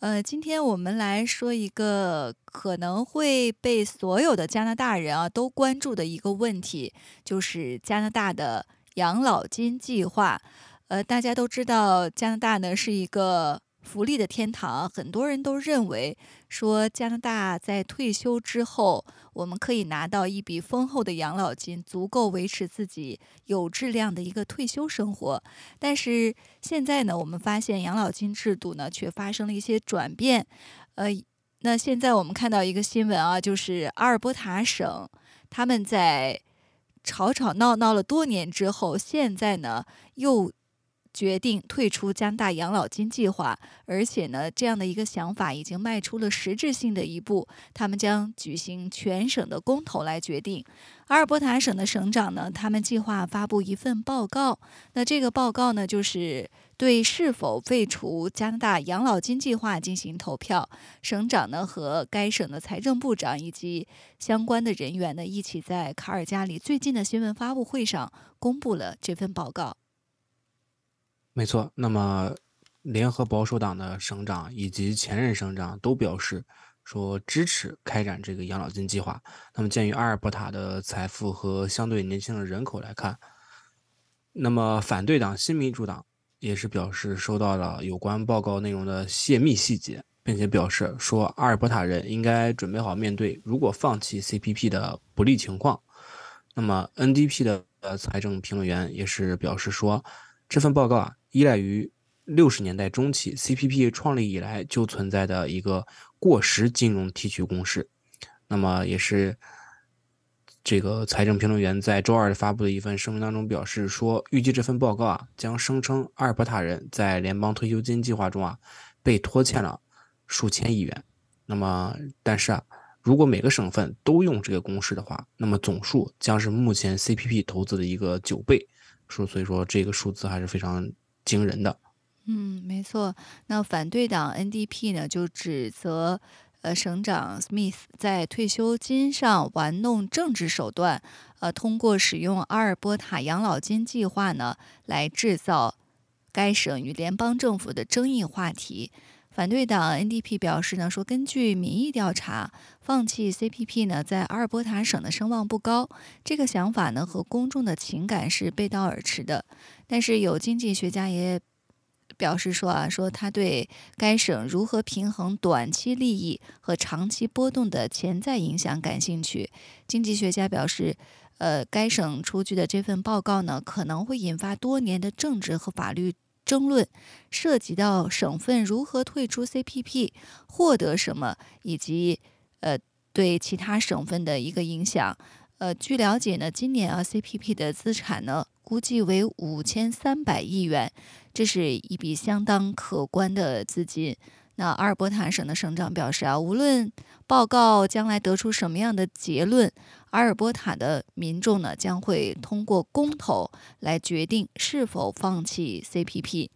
呃，今天我们来说一个可能会被所有的加拿大人啊都关注的一个问题，就是加拿大的养老金计划。呃，大家都知道，加拿大呢是一个。福利的天堂，很多人都认为说加拿大在退休之后，我们可以拿到一笔丰厚的养老金，足够维持自己有质量的一个退休生活。但是现在呢，我们发现养老金制度呢却发生了一些转变。呃，那现在我们看到一个新闻啊，就是阿尔伯塔省他们在吵吵闹闹了多年之后，现在呢又。决定退出加拿大养老金计划，而且呢，这样的一个想法已经迈出了实质性的一步。他们将举行全省的公投来决定。阿尔伯塔省的省长呢，他们计划发布一份报告。那这个报告呢，就是对是否废除加拿大养老金计划进行投票。省长呢和该省的财政部长以及相关的人员呢，一起在卡尔加里最近的新闻发布会上公布了这份报告。没错，那么联合保守党的省长以及前任省长都表示说支持开展这个养老金计划。那么鉴于阿尔伯塔的财富和相对年轻的人口来看，那么反对党新民主党也是表示收到了有关报告内容的泄密细节，并且表示说阿尔伯塔人应该准备好面对如果放弃 CPP 的不利情况。那么 NDP 的财政评论员也是表示说这份报告啊。依赖于六十年代中期 CPP 创立以来就存在的一个过时金融提取公式，那么也是这个财政评论员在周二发布的一份声明当中表示说，预计这份报告啊将声称阿尔伯塔人在联邦退休金计划中啊被拖欠了数千亿元。那么，但是啊，如果每个省份都用这个公式的话，那么总数将是目前 CPP 投资的一个九倍。说，所以说这个数字还是非常。惊人的，嗯，没错。那反对党 NDP 呢，就指责呃省长 Smith 在退休金上玩弄政治手段，呃，通过使用阿尔伯塔养老金计划呢，来制造该省与联邦政府的争议话题。反对党 NDP 表示呢，说根据民意调查，放弃 CPP 呢，在阿尔伯塔省的声望不高。这个想法呢，和公众的情感是背道而驰的。但是有经济学家也表示说啊，说他对该省如何平衡短期利益和长期波动的潜在影响感兴趣。经济学家表示，呃，该省出具的这份报告呢，可能会引发多年的政治和法律争论，涉及到省份如何退出 CPP、获得什么，以及呃对其他省份的一个影响。呃，据了解呢，今年啊 CPP 的资产呢。估计为五千三百亿元，这是一笔相当可观的资金。那阿尔伯塔省的省长表示啊，无论报告将来得出什么样的结论，阿尔伯塔的民众呢将会通过公投来决定是否放弃 CPP。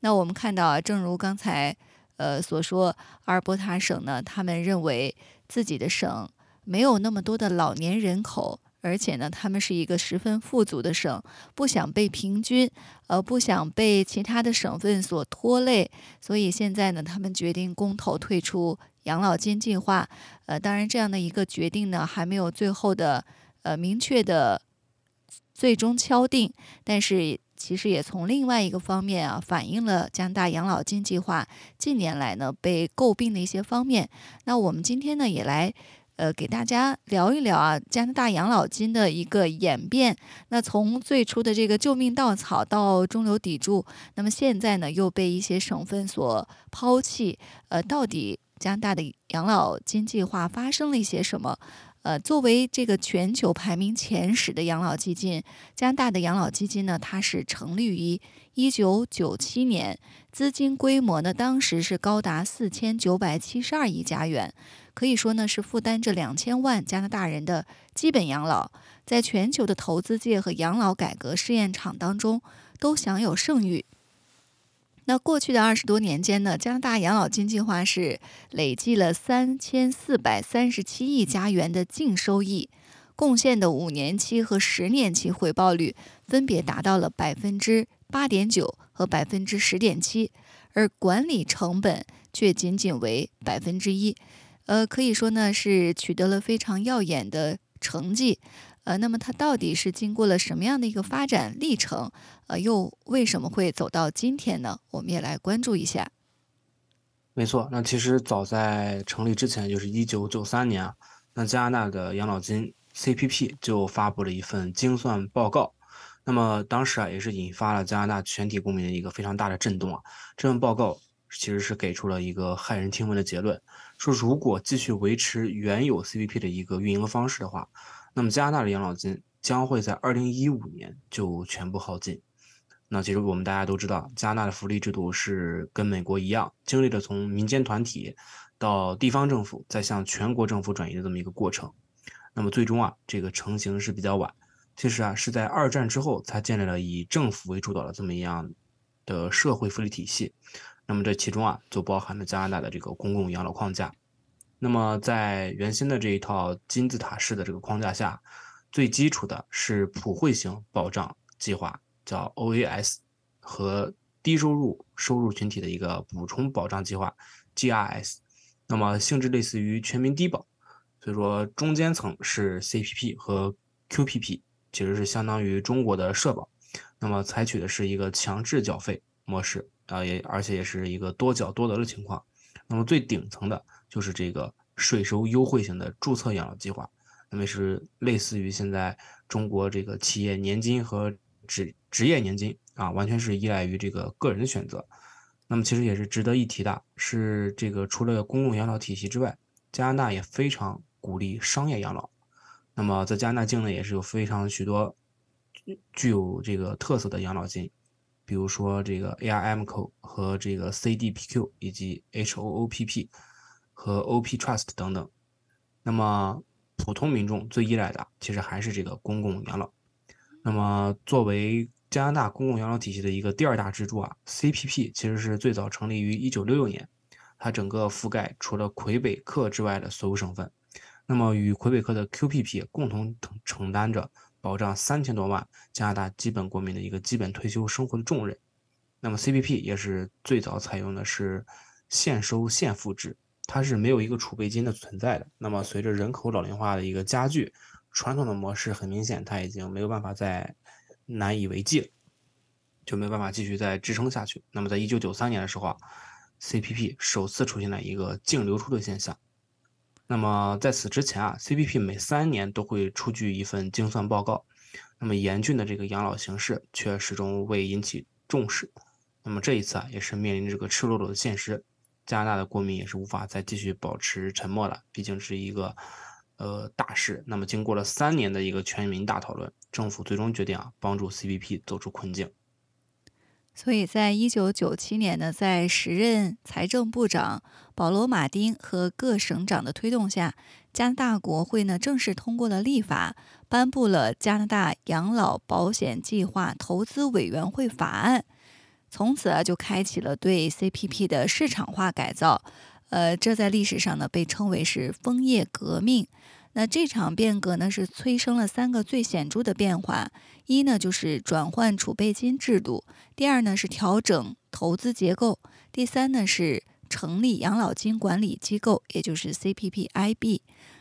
那我们看到啊，正如刚才呃所说，阿尔伯塔省呢，他们认为自己的省没有那么多的老年人口。而且呢，他们是一个十分富足的省，不想被平均，呃，不想被其他的省份所拖累，所以现在呢，他们决定公投退出养老金计划。呃，当然，这样的一个决定呢，还没有最后的呃明确的最终敲定。但是，其实也从另外一个方面啊，反映了加拿大养老金计划近年来呢被诟病的一些方面。那我们今天呢，也来。呃，给大家聊一聊啊，加拿大养老金的一个演变。那从最初的这个救命稻草到中流砥柱，那么现在呢又被一些省份所抛弃。呃，到底加拿大的养老金计划发生了一些什么？呃，作为这个全球排名前十的养老基金，加拿大的养老基金呢，它是成立于一九九七年，资金规模呢，当时是高达四千九百七十二亿加元，可以说呢是负担着两千万加拿大人的基本养老，在全球的投资界和养老改革试验场当中都享有盛誉。那过去的二十多年间呢，加拿大养老金计划是累计了三千四百三十七亿加元的净收益，贡献的五年期和十年期回报率分别达到了百分之八点九和百分之十点七，而管理成本却仅仅为百分之一，呃，可以说呢是取得了非常耀眼的成绩。呃，那么它到底是经过了什么样的一个发展历程？呃，又为什么会走到今天呢？我们也来关注一下。没错，那其实早在成立之前，就是一九九三年，那加拿大的养老金 CPP 就发布了一份精算报告。那么当时啊，也是引发了加拿大全体公民的一个非常大的震动啊。这份报告其实是给出了一个骇人听闻的结论，说如果继续维持原有 CPP 的一个运营方式的话。那么加拿大的养老金将会在二零一五年就全部耗尽。那其实我们大家都知道，加拿大的福利制度是跟美国一样，经历了从民间团体到地方政府再向全国政府转移的这么一个过程。那么最终啊，这个成型是比较晚。其实啊，是在二战之后才建立了以政府为主导的这么一样的社会福利体系。那么这其中啊，就包含了加拿大的这个公共养老框架。那么，在原先的这一套金字塔式的这个框架下，最基础的是普惠型保障计划，叫 OAS，和低收入收入群体的一个补充保障计划 GRS。那么性质类似于全民低保，所以说中间层是 CPP 和 QPP，其实是相当于中国的社保。那么采取的是一个强制缴费模式啊，也而且也是一个多缴多得的情况。那么最顶层的。就是这个税收优惠型的注册养老计划，那么是类似于现在中国这个企业年金和职职业年金啊，完全是依赖于这个个人的选择。那么其实也是值得一提的，是这个除了公共养老体系之外，加拿大也非常鼓励商业养老。那么在加拿大境内也是有非常许多具有这个特色的养老金，比如说这个 ARMCO 和这个 CDPQ 以及 HOOPP。和 OP Trust 等等，那么普通民众最依赖的其实还是这个公共养老。那么作为加拿大公共养老体系的一个第二大支柱啊，CPP 其实是最早成立于1966年，它整个覆盖除了魁北克之外的所有省份。那么与魁北克的 QPP 共同承担着保障三千多万加拿大基本国民的一个基本退休生活的重任。那么 CPP 也是最早采用的是现收现付制。它是没有一个储备金的存在的。那么，随着人口老龄化的一个加剧，传统的模式很明显，它已经没有办法再难以为继了，就没办法继续再支撑下去。那么，在一九九三年的时候啊，CPP 首次出现了一个净流出的现象。那么，在此之前啊，CPP 每三年都会出具一份精算报告。那么，严峻的这个养老形势却始终未引起重视。那么，这一次啊，也是面临这个赤裸裸的现实。加拿大的国民也是无法再继续保持沉默了，毕竟是一个呃大事。那么经过了三年的一个全民大讨论，政府最终决定啊帮助 CPP 走出困境。所以在一九九七年呢，在时任财政部长保罗·马丁和各省长的推动下，加拿大国会呢正式通过了立法，颁布了加拿大养老保险计划投资委员会法案。从此啊，就开启了对 CPP 的市场化改造，呃，这在历史上呢被称为是枫叶革命。那这场变革呢是催生了三个最显著的变化：一呢就是转换储备金制度；第二呢是调整投资结构；第三呢是成立养老金管理机构，也就是 CPPIB。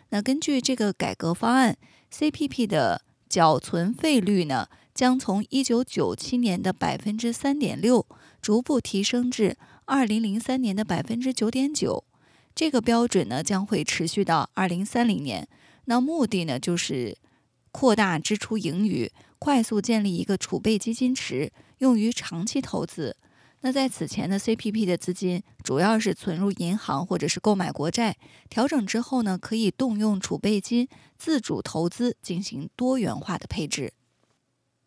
那根据这个改革方案，CPP 的缴存费率呢？将从一九九七年的百分之三点六逐步提升至二零零三年的百分之九点九，这个标准呢将会持续到二零三零年。那目的呢就是扩大支出盈余，快速建立一个储备基金池，用于长期投资。那在此前的 CPP 的资金主要是存入银行或者是购买国债，调整之后呢，可以动用储备金自主投资进行多元化的配置。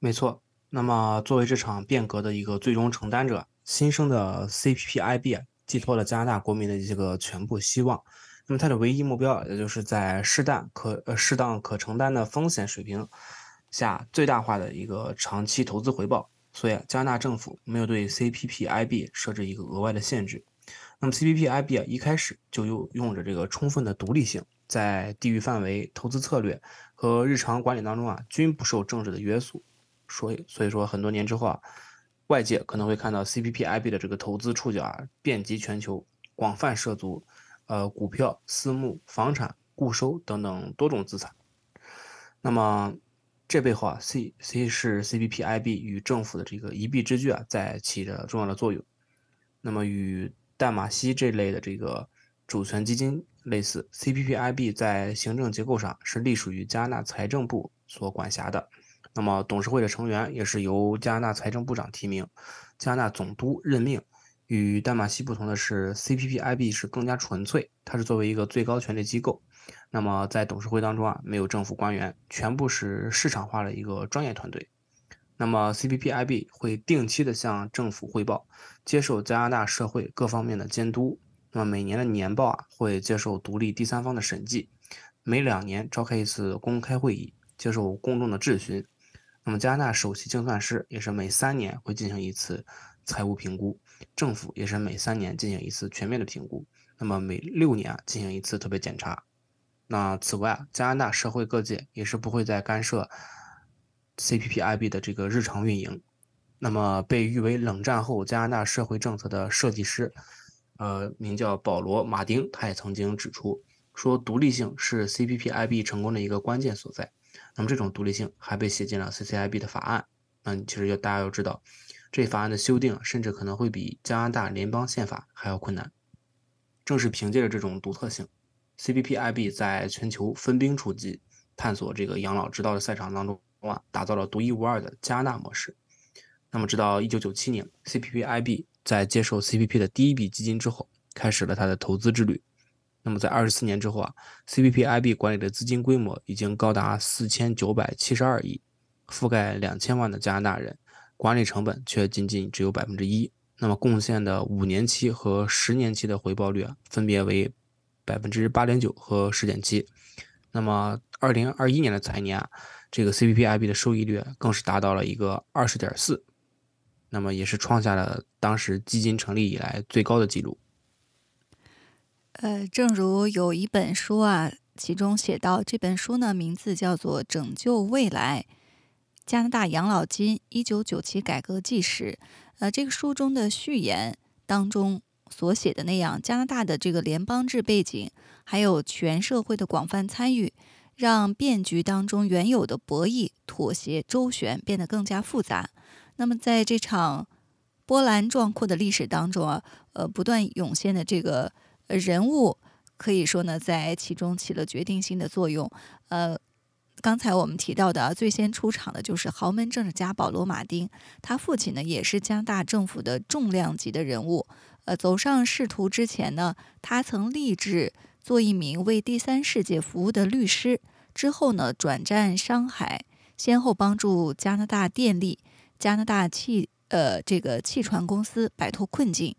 没错。那么作为这场变革的一个最终承担者，新生的 CPPIB 寄托了加拿大国民的一个全部希望。那么它的唯一目标，也就是在适当可呃适当可承担的风险水平下，最大化的一个长期投资回报。所以，加拿大政府没有对 CPPIB 设置一个额外的限制。那么，CPPIB 啊，一开始就用用着这个充分的独立性，在地域范围、投资策略和日常管理当中啊，均不受政治的约束。所以，所以说，很多年之后啊，外界可能会看到 CPPIB 的这个投资触角啊，遍及全球，广泛涉足呃股票、私募、房产、固收等等多种资产。那么，这背后啊，C C 是 CPPIB 与政府的这个一臂之距啊，在起着重要的作用。那么与淡马锡这类的这个主权基金类似，CPPIB 在行政结构上是隶属于加拿大财政部所管辖的。那么董事会的成员也是由加拿大财政部长提名，加拿大总督任命。与淡马锡不同的是，CPPIB 是更加纯粹，它是作为一个最高权力机构。那么在董事会当中啊，没有政府官员，全部是市场化的一个专业团队。那么 CPPIB 会定期的向政府汇报，接受加拿大社会各方面的监督。那么每年的年报啊，会接受独立第三方的审计。每两年召开一次公开会议，接受公众的质询。那么加拿大首席精算师也是每三年会进行一次财务评估，政府也是每三年进行一次全面的评估。那么每六年进行一次特别检查。那此外，加拿大社会各界也是不会再干涉 CPPIB 的这个日常运营。那么，被誉为冷战后加拿大社会政策的设计师，呃，名叫保罗·马丁，他也曾经指出说，独立性是 CPPIB 成功的一个关键所在。那么，这种独立性还被写进了 CCIB 的法案。那你其实要大家要知道，这法案的修订甚至可能会比加拿大联邦宪法还要困难。正是凭借着这种独特性。CPPIB 在全球分兵出击，探索这个养老之道的赛场当中啊，打造了独一无二的加纳模式。那么，直到1997年，CPPIB 在接受 CPP 的第一笔基金之后，开始了它的投资之旅。那么，在24年之后啊，CPPIB 管理的资金规模已经高达4972亿，覆盖2000万的加拿大人，管理成本却仅仅只有百分之一。那么，贡献的五年期和十年期的回报率啊，分别为。百分之八点九和十点七，那么二零二一年的财年啊，这个 CPPIB 的收益率更是达到了一个二十点四，那么也是创下了当时基金成立以来最高的记录。呃，正如有一本书啊，其中写到，这本书呢名字叫做《拯救未来：加拿大养老金一九九七改革纪实》。呃，这个书中的序言当中。所写的那样，加拿大的这个联邦制背景，还有全社会的广泛参与，让变局当中原有的博弈、妥协、周旋变得更加复杂。那么，在这场波澜壮阔的历史当中啊，呃，不断涌现的这个人物，可以说呢，在其中起了决定性的作用。呃，刚才我们提到的最先出场的就是豪门政治家保罗·马丁，他父亲呢也是加拿大政府的重量级的人物。呃，走上仕途之前呢，他曾立志做一名为第三世界服务的律师。之后呢，转战商海，先后帮助加拿大电力、加拿大汽呃这个汽船公司摆脱困境。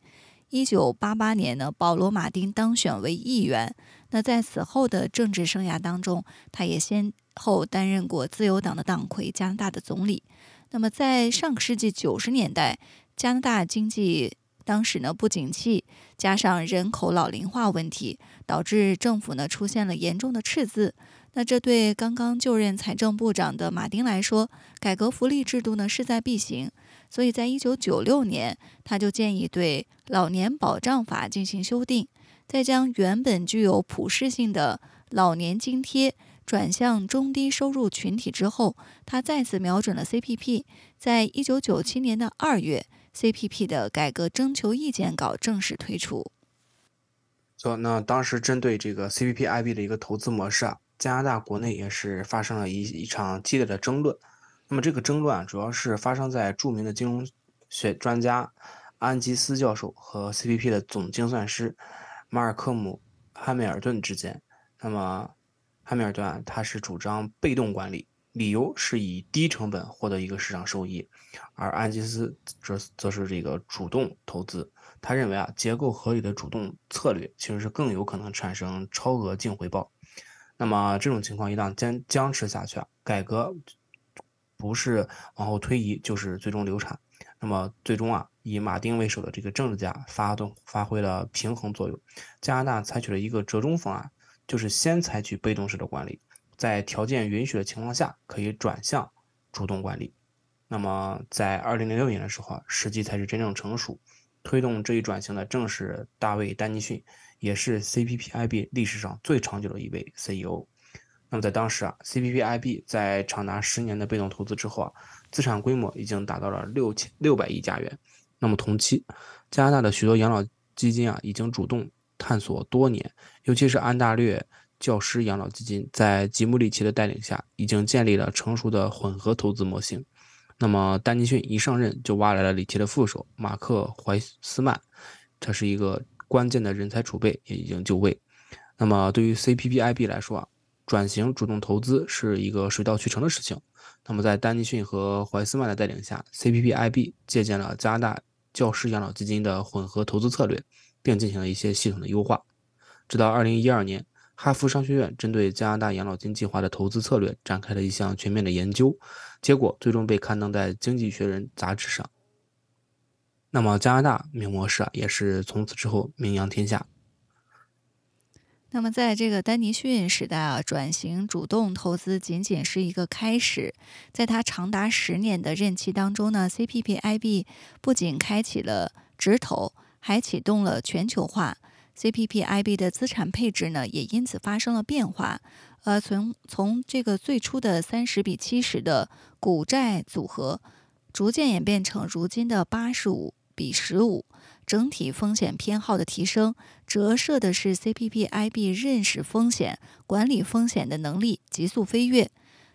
一九八八年呢，保罗·马丁当选为议员。那在此后的政治生涯当中，他也先后担任过自由党的党魁、加拿大的总理。那么在上个世纪九十年代，加拿大经济。当时呢不景气，加上人口老龄化问题，导致政府呢出现了严重的赤字。那这对刚刚就任财政部长的马丁来说，改革福利制度呢势在必行。所以在一九九六年，他就建议对老年保障法进行修订，再将原本具有普适性的老年津贴转向中低收入群体之后，他再次瞄准了 CPP。在一九九七年的二月。CPP 的改革征求意见稿正式推出。错，那当时针对这个 CPPIB 的一个投资模式啊，加拿大国内也是发生了一一场激烈的争论。那么这个争论啊，主要是发生在著名的金融学专家安吉斯教授和 CPP 的总精算师马尔科姆·汉密尔顿之间。那么，汉密尔顿他是主张被动管理，理由是以低成本获得一个市场收益，而安吉斯则则是这个主动投资。他认为啊，结构合理的主动策略其实是更有可能产生超额净回报。那么这种情况一旦僵僵持下去啊，改革不是往后推移，就是最终流产。那么最终啊，以马丁为首的这个政治家发动发挥了平衡作用。加拿大采取了一个折中方案，就是先采取被动式的管理，在条件允许的情况下，可以转向主动管理。那么在二零零六年的时候啊，时机才是真正成熟。推动这一转型的正是大卫·丹尼逊，也是 CPPIB 历史上最长久的一位 CEO。那么在当时啊，CPPIB 在长达十年的被动投资之后啊，资产规模已经达到了六千六百亿加元。那么同期，加拿大的许多养老基金啊，已经主动探索多年，尤其是安大略教师养老基金，在吉姆里奇的带领下，已经建立了成熟的混合投资模型。那么，丹尼逊一上任就挖来了里奇的副手马克·怀斯曼，这是一个关键的人才储备，也已经就位。那么，对于 CPPIB 来说啊，转型主动投资是一个水到渠成的事情。那么，在丹尼逊和怀斯曼的带领下，CPPIB 借鉴了加拿大教师养老基金的混合投资策略，并进行了一些系统的优化。直到2012年。哈佛商学院针对加拿大养老金计划的投资策略展开了一项全面的研究，结果最终被刊登在《经济学人》杂志上。那么，加拿大名模式啊，也是从此之后名扬天下。那么，在这个丹尼逊时代啊，转型主动投资仅仅是一个开始。在他长达十年的任期当中呢，CPPIB 不仅开启了直投，还启动了全球化。CPPIB 的资产配置呢，也因此发生了变化。呃，从从这个最初的三十比七十的股债组合，逐渐演变成如今的八十五比十五。整体风险偏好的提升，折射的是 CPPIB 认识风险、管理风险的能力急速飞跃。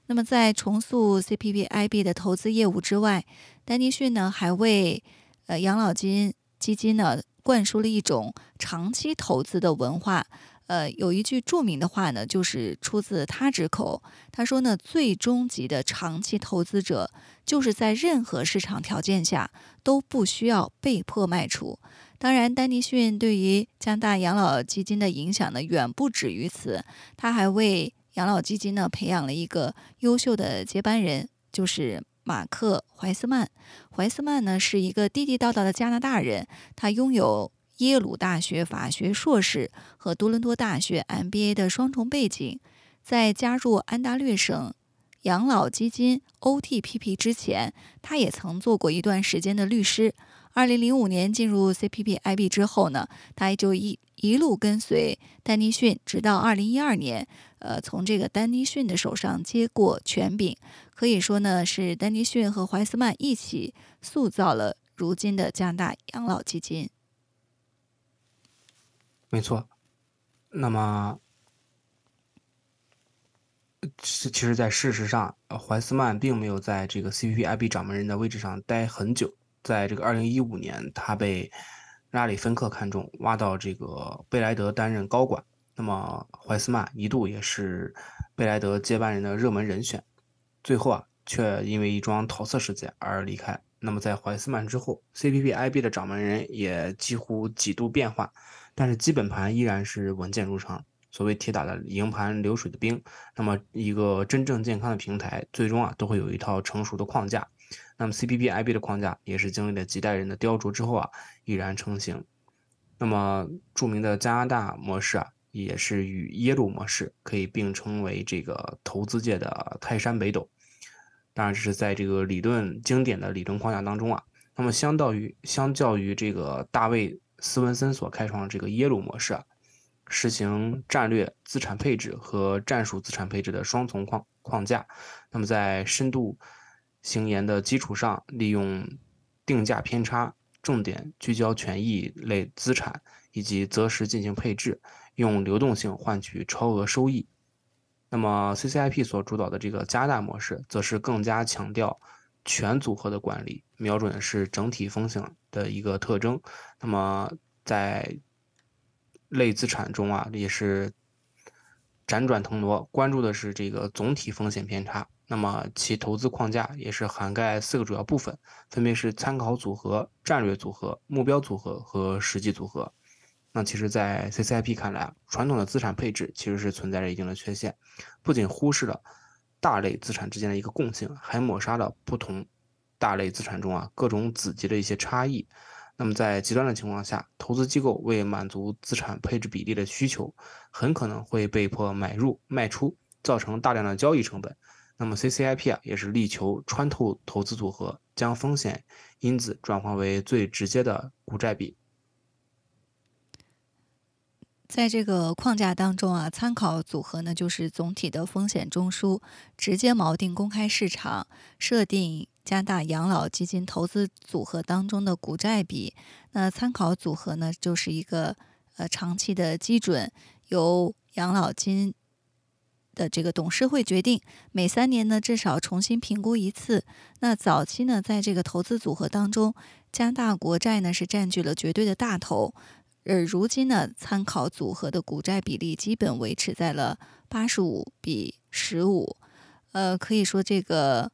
那么，在重塑 CPPIB 的投资业务之外，丹尼逊呢，还为呃养老金基金呢。灌输了一种长期投资的文化。呃，有一句著名的话呢，就是出自他之口。他说呢，最终极的长期投资者，就是在任何市场条件下都不需要被迫卖出。当然，丹尼逊对于加拿大养老基金的影响呢，远不止于此。他还为养老基金呢培养了一个优秀的接班人，就是。马克·怀斯曼，怀斯曼呢是一个地地道道的加拿大人，他拥有耶鲁大学法学硕士和多伦多大学 MBA 的双重背景。在加入安大略省养老基金 OTPP 之前，他也曾做过一段时间的律师。二零零五年进入 CPPIB 之后呢，他就一一路跟随丹尼逊，直到二零一二年。呃，从这个丹尼逊的手上接过权柄，可以说呢，是丹尼逊和怀斯曼一起塑造了如今的加拿大养老基金。没错，那么，其其实，在事实上，呃怀斯曼并没有在这个 CPPIB 掌门人的位置上待很久。在这个二零一五年，他被拉里芬克看中，挖到这个贝莱德担任高管。那么，怀斯曼一度也是贝莱德接班人的热门人选，最后啊，却因为一桩桃色事件而离开。那么，在怀斯曼之后，CPPIB 的掌门人也几乎几度变化，但是基本盘依然是稳健如常。所谓铁打的营盘流水的兵，那么一个真正健康的平台，最终啊，都会有一套成熟的框架。那么，CPPIB 的框架也是经历了几代人的雕琢之后啊，已然成型。那么，著名的加拿大模式啊。也是与耶鲁模式可以并称为这个投资界的泰山北斗。当然，这是在这个理论经典的理论框架当中啊。那么，相较于相较于这个大卫斯文森所开创的这个耶鲁模式啊，实行战略资产配置和战术资产配置的双重框框架。那么，在深度行研的基础上，利用定价偏差，重点聚焦权益类资产，以及择时进行配置。用流动性换取超额收益，那么 CCIP 所主导的这个加大模式，则是更加强调全组合的管理，瞄准的是整体风险的一个特征。那么在类资产中啊，也是辗转腾挪，关注的是这个总体风险偏差。那么其投资框架也是涵盖四个主要部分，分别是参考组合、战略组合、目标组合和实际组合。那其实，在 CCIP 看来啊，传统的资产配置其实是存在着一定的缺陷，不仅忽视了大类资产之间的一个共性，还抹杀了不同大类资产中啊各种子级的一些差异。那么在极端的情况下，投资机构为满足资产配置比例的需求，很可能会被迫买入卖出，造成大量的交易成本。那么 CCIP 啊，也是力求穿透投资组合，将风险因子转化为最直接的股债比。在这个框架当中啊，参考组合呢就是总体的风险中枢，直接锚定公开市场，设定加大养老基金投资组合当中的股债比。那参考组合呢，就是一个呃长期的基准，由养老金。的这个董事会决定每三年呢至少重新评估一次。那早期呢，在这个投资组合当中，加大国债呢是占据了绝对的大头。而如今呢，参考组合的股债比例基本维持在了八十五比十五。呃，可以说这个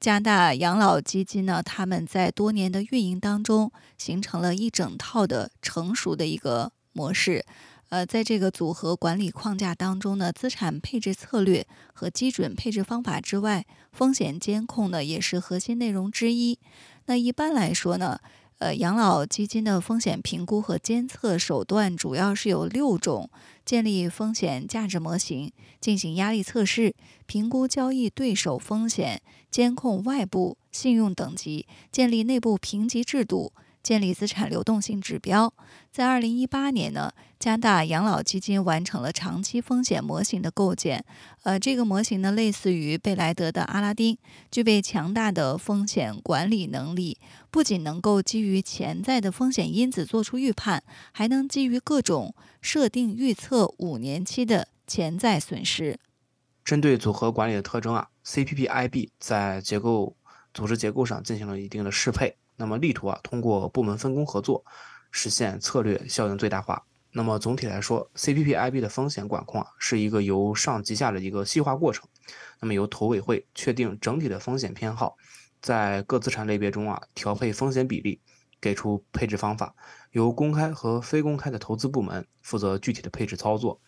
加拿大养老基金呢，他们在多年的运营当中，形成了一整套的成熟的一个模式。呃，在这个组合管理框架当中呢，资产配置策略和基准配置方法之外，风险监控呢也是核心内容之一。那一般来说呢，呃，养老基金的风险评估和监测手段主要是有六种：建立风险价值模型，进行压力测试，评估交易对手风险，监控外部信用等级，建立内部评级制度。建立资产流动性指标，在二零一八年呢，加大养老基金完成了长期风险模型的构建。呃，这个模型呢，类似于贝莱德的阿拉丁，具备强大的风险管理能力，不仅能够基于潜在的风险因子做出预判，还能基于各种设定预测五年期的潜在损失。针对组合管理的特征啊，CPPIB 在结构组织结构上进行了一定的适配。那么力图啊，通过部门分工合作，实现策略效应最大化。那么总体来说，CPPIB 的风险管控啊，是一个由上及下的一个细化过程。那么由投委会确定整体的风险偏好，在各资产类别中啊，调配风险比例，给出配置方法。由公开和非公开的投资部门负责具体的配置操作。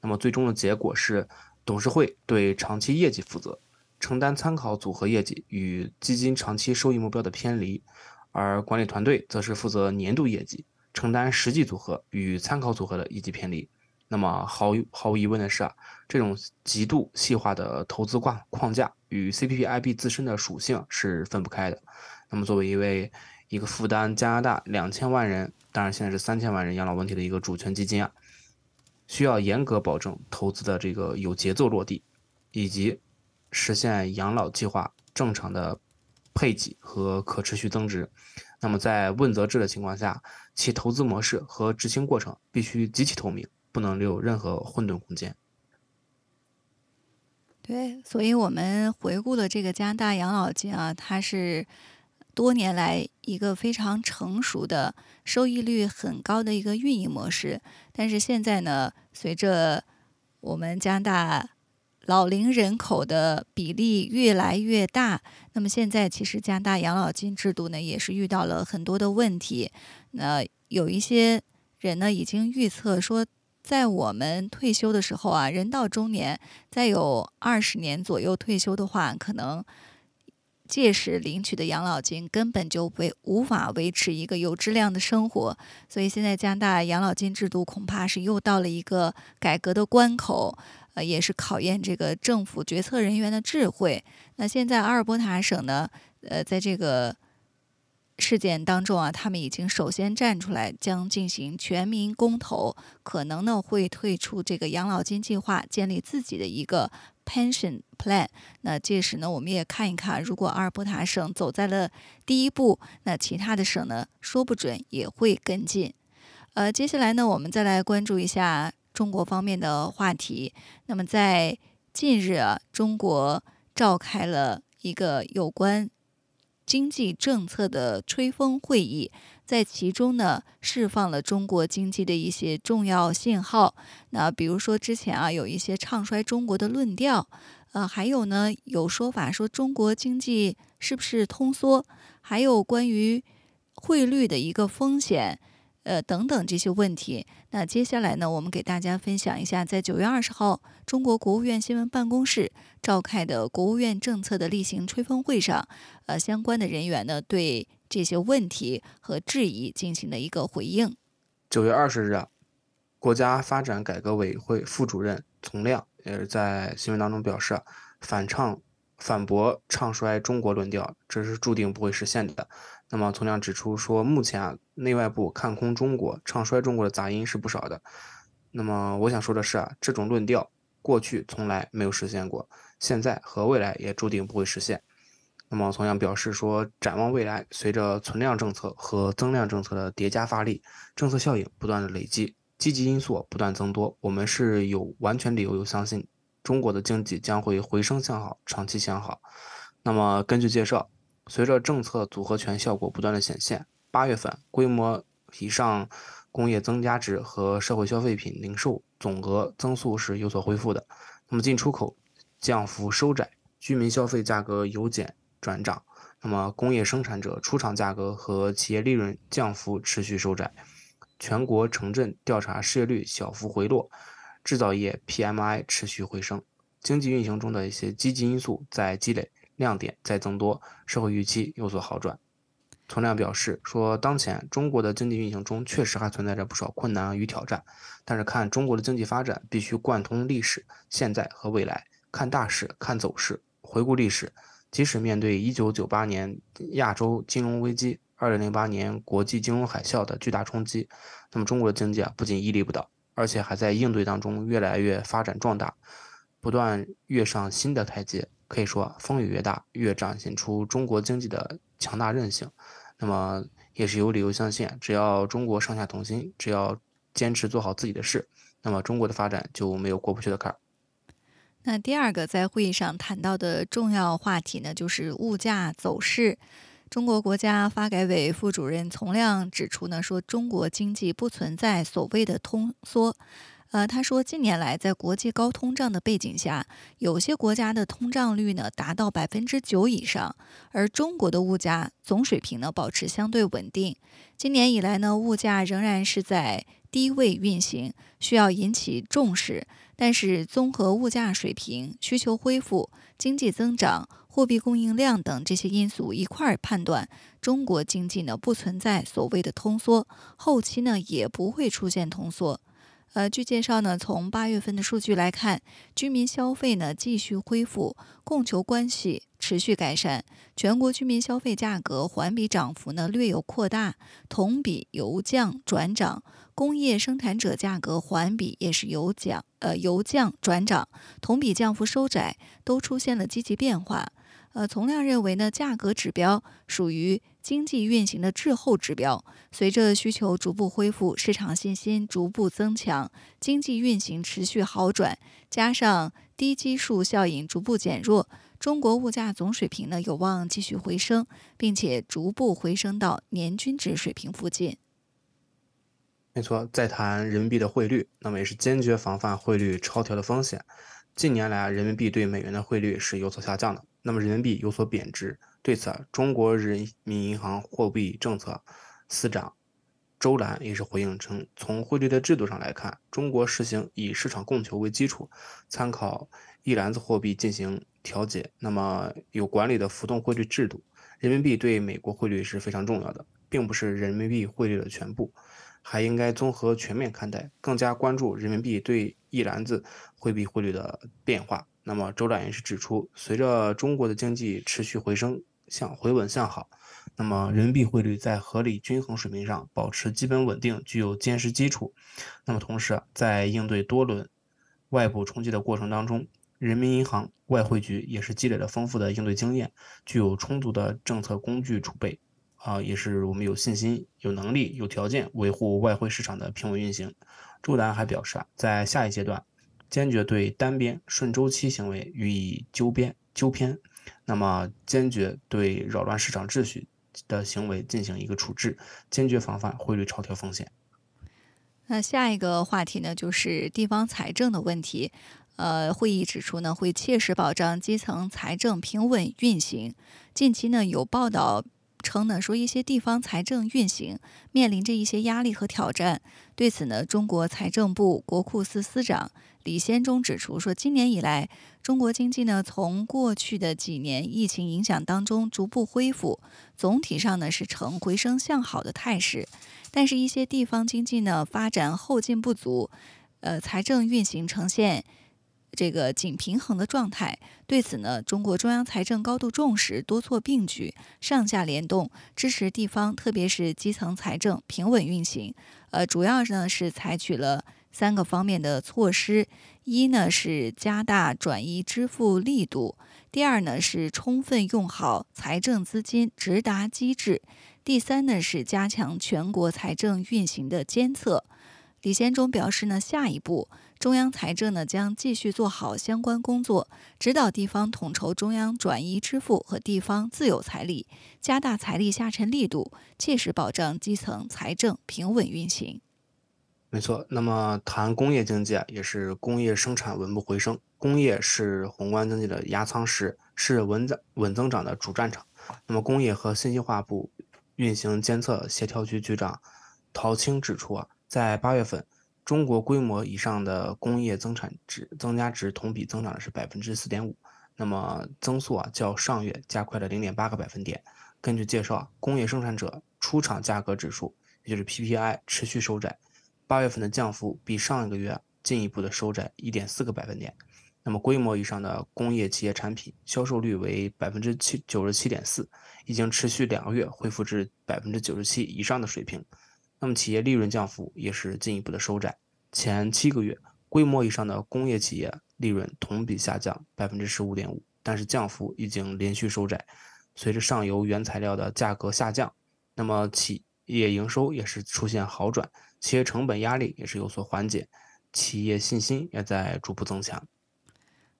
那么最终的结果是，董事会对长期业绩负责。承担参考组合业绩与基金长期收益目标的偏离，而管理团队则是负责年度业绩，承担实际组合与参考组合的业绩偏离。那么毫毫无疑问的是啊，这种极度细化的投资框框架与 CPPIB 自身的属性是分不开的。那么作为一位一个负担加拿大两千万人，当然现在是三千万人养老问题的一个主权基金啊，需要严格保证投资的这个有节奏落地，以及。实现养老计划正常的配给和可持续增值。那么，在问责制的情况下，其投资模式和执行过程必须极其透明，不能留有任何混沌空间。对，所以我们回顾了这个加拿大养老金啊，它是多年来一个非常成熟的、收益率很高的一个运营模式。但是现在呢，随着我们加拿大老龄人口的比例越来越大，那么现在其实加拿大养老金制度呢也是遇到了很多的问题。那有一些人呢已经预测说，在我们退休的时候啊，人到中年，再有二十年左右退休的话，可能届时领取的养老金根本就维无法维持一个有质量的生活。所以现在加拿大养老金制度恐怕是又到了一个改革的关口。呃，也是考验这个政府决策人员的智慧。那现在阿尔伯塔省呢，呃，在这个事件当中啊，他们已经首先站出来，将进行全民公投，可能呢会退出这个养老金计划，建立自己的一个 pension plan。那届时呢，我们也看一看，如果阿尔伯塔省走在了第一步，那其他的省呢，说不准也会跟进。呃，接下来呢，我们再来关注一下。中国方面的话题，那么在近日啊，中国召开了一个有关经济政策的吹风会议，在其中呢释放了中国经济的一些重要信号。那比如说之前啊有一些唱衰中国的论调，呃，还有呢有说法说中国经济是不是通缩，还有关于汇率的一个风险。呃，等等这些问题。那接下来呢，我们给大家分享一下，在九月二十号，中国国务院新闻办公室召开的国务院政策的例行吹风会上，呃，相关的人员呢对这些问题和质疑进行了一个回应。九月二十日，国家发展改革委会副主任丛亮也是在新闻当中表示，反唱反驳唱衰中国论调，这是注定不会实现的。那么，从亮指出说，目前啊，内外部看空中国、唱衰中国的杂音是不少的。那么，我想说的是啊，这种论调过去从来没有实现过，现在和未来也注定不会实现。那么，从亮表示说，展望未来，随着存量政策和增量政策的叠加发力，政策效应不断的累积，积极因素不断增多，我们是有完全理由有相信中国的经济将会回升向好，长期向好。那么，根据介绍。随着政策组合拳效果不断的显现，八月份规模以上工业增加值和社会消费品零售总额增速是有所恢复的。那么进出口降幅收窄，居民消费价格由减转涨。那么工业生产者出厂价格和企业利润降幅持续收窄。全国城镇调查失业率小幅回落，制造业 PMI 持续回升，经济运行中的一些积极因素在积累。亮点在增多，社会预期有所好转。丛亮表示说，当前中国的经济运行中确实还存在着不少困难与挑战，但是看中国的经济发展必须贯通历史、现在和未来，看大势、看走势。回顾历史，即使面对1998年亚洲金融危机、2008年国际金融海啸的巨大冲击，那么中国的经济啊不仅屹立不倒，而且还在应对当中越来越发展壮大，不断跃上新的台阶。可以说，风雨越大，越展现出中国经济的强大韧性。那么，也是有理由相信，只要中国上下同心，只要坚持做好自己的事，那么中国的发展就没有过不去的坎儿。那第二个在会议上谈到的重要话题呢，就是物价走势。中国国家发改委副主任丛亮指出呢，说中国经济不存在所谓的通缩。呃，他说，近年来在国际高通胀的背景下，有些国家的通胀率呢达到百分之九以上，而中国的物价总水平呢保持相对稳定。今年以来呢，物价仍然是在低位运行，需要引起重视。但是，综合物价水平、需求恢复、经济增长、货币供应量等这些因素一块儿判断，中国经济呢不存在所谓的通缩，后期呢也不会出现通缩。呃，据介绍呢，从八月份的数据来看，居民消费呢继续恢复，供求关系持续改善，全国居民消费价格环比涨幅呢略有扩大，同比由降转涨，工业生产者价格环比也是由降呃由降转涨，同比降幅收窄，都出现了积极变化。呃，从量认为呢，价格指标属于经济运行的滞后指标。随着需求逐步恢复，市场信心逐步增强，经济运行持续好转，加上低基数效应逐步减弱，中国物价总水平呢有望继续回升，并且逐步回升到年均值水平附近。没错，再谈人民币的汇率，那么也是坚决防范汇率超调的风险。近年来，人民币对美元的汇率是有所下降的。那么人民币有所贬值，对此啊，中国人民银行货币政策司长周兰也是回应称，从汇率的制度上来看，中国实行以市场供求为基础，参考一篮子货币进行调节，那么有管理的浮动汇率制度。人民币对美国汇率是非常重要的，并不是人民币汇率的全部，还应该综合全面看待，更加关注人民币对一篮子货币汇率的变化。那么，周展也是指出，随着中国的经济持续回升向回稳向好，那么人民币汇率在合理均衡水平上保持基本稳定，具有坚实基础。那么，同时在应对多轮外部冲击的过程当中，人民银行外汇局也是积累了丰富的应对经验，具有充足的政策工具储备，啊，也是我们有信心、有能力、有条件维护外汇市场的平稳运行。周兰还表示啊，在下一阶段。坚决对单边顺周期行为予以纠边纠偏，那么坚决对扰乱市场秩序的行为进行一个处置，坚决防范汇率超调风险。那下一个话题呢，就是地方财政的问题。呃，会议指出呢，会切实保障基层财政平稳运行。近期呢，有报道称呢，说一些地方财政运行面临着一些压力和挑战。对此呢，中国财政部国库司司长李先忠指出说，今年以来，中国经济呢从过去的几年疫情影响当中逐步恢复，总体上呢是呈回升向好的态势。但是，一些地方经济呢发展后劲不足，呃，财政运行呈现。这个紧平衡的状态，对此呢，中国中央财政高度重视，多措并举，上下联动，支持地方，特别是基层财政平稳运行。呃，主要呢是采取了三个方面的措施：一呢是加大转移支付力度；第二呢是充分用好财政资金直达机制；第三呢是加强全国财政运行的监测。李先忠表示呢，下一步。中央财政呢将继续做好相关工作，指导地方统筹中央转移支付和地方自有财力，加大财力下沉力度，切实保障基层财政平稳运行。没错，那么谈工业经济啊，也是工业生产稳步回升，工业是宏观经济的压舱石，是稳增稳增长的主战场。那么工业和信息化部运行监测协调局局长陶青指出啊，在八月份。中国规模以上的工业增产值增加值同比增长的是百分之四点五，那么增速啊较上月加快了零点八个百分点。根据介绍，工业生产者出厂价格指数，也就是 PPI 持续收窄，八月份的降幅比上一个月进一步的收窄一点四个百分点。那么规模以上的工业企业产品销售率为百分之七九十七点四，已经持续两个月恢复至百分之九十七以上的水平。那么企业利润降幅也是进一步的收窄，前七个月规模以上的工业企业利润同比下降百分之十五点五，但是降幅已经连续收窄。随着上游原材料的价格下降，那么企业营收也是出现好转，企业成本压力也是有所缓解，企业信心也在逐步增强。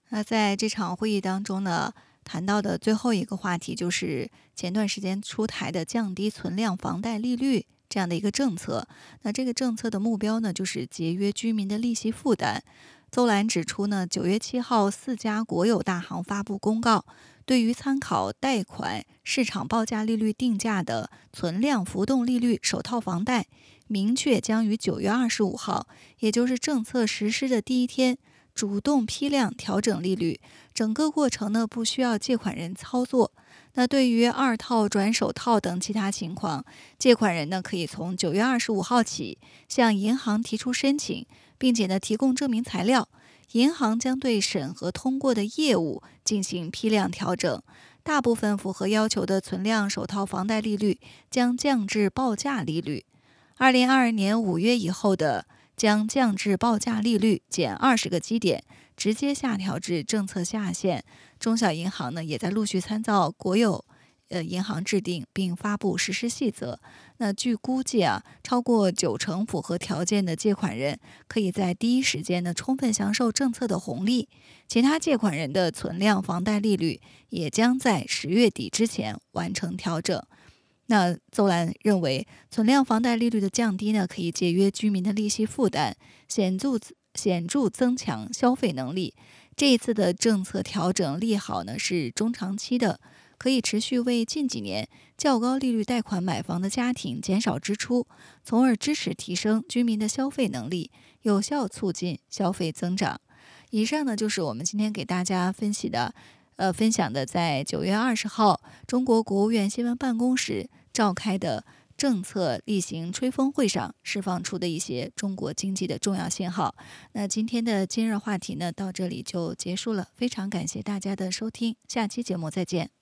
那在这场会议当中呢，谈到的最后一个话题就是前段时间出台的降低存量房贷利率。这样的一个政策，那这个政策的目标呢，就是节约居民的利息负担。邹兰指出呢，九月七号，四家国有大行发布公告，对于参考贷款市场报价利率定价的存量浮动利率首套房贷，明确将于九月二十五号，也就是政策实施的第一天，主动批量调整利率，整个过程呢，不需要借款人操作。那对于二套转首套等其他情况，借款人呢可以从九月二十五号起向银行提出申请，并且呢提供证明材料，银行将对审核通过的业务进行批量调整。大部分符合要求的存量首套房贷利率将降至报价利率。二零二二年五月以后的将降至报价利率减二十个基点，直接下调至政策下限。中小银行呢，也在陆续参照国有呃银行制定并发布实施细则。那据估计啊，超过九成符合条件的借款人，可以在第一时间呢充分享受政策的红利。其他借款人的存量房贷利率也将在十月底之前完成调整。那邹兰认为，存量房贷利率的降低呢，可以节约居民的利息负担，显著显著增强消费能力。这一次的政策调整利好呢是中长期的，可以持续为近几年较高利率贷款买房的家庭减少支出，从而支持提升居民的消费能力，有效促进消费增长。以上呢就是我们今天给大家分析的，呃，分享的在九月二十号中国国务院新闻办公室召开的。政策例行吹风会上释放出的一些中国经济的重要信号。那今天的今日话题呢，到这里就结束了。非常感谢大家的收听，下期节目再见。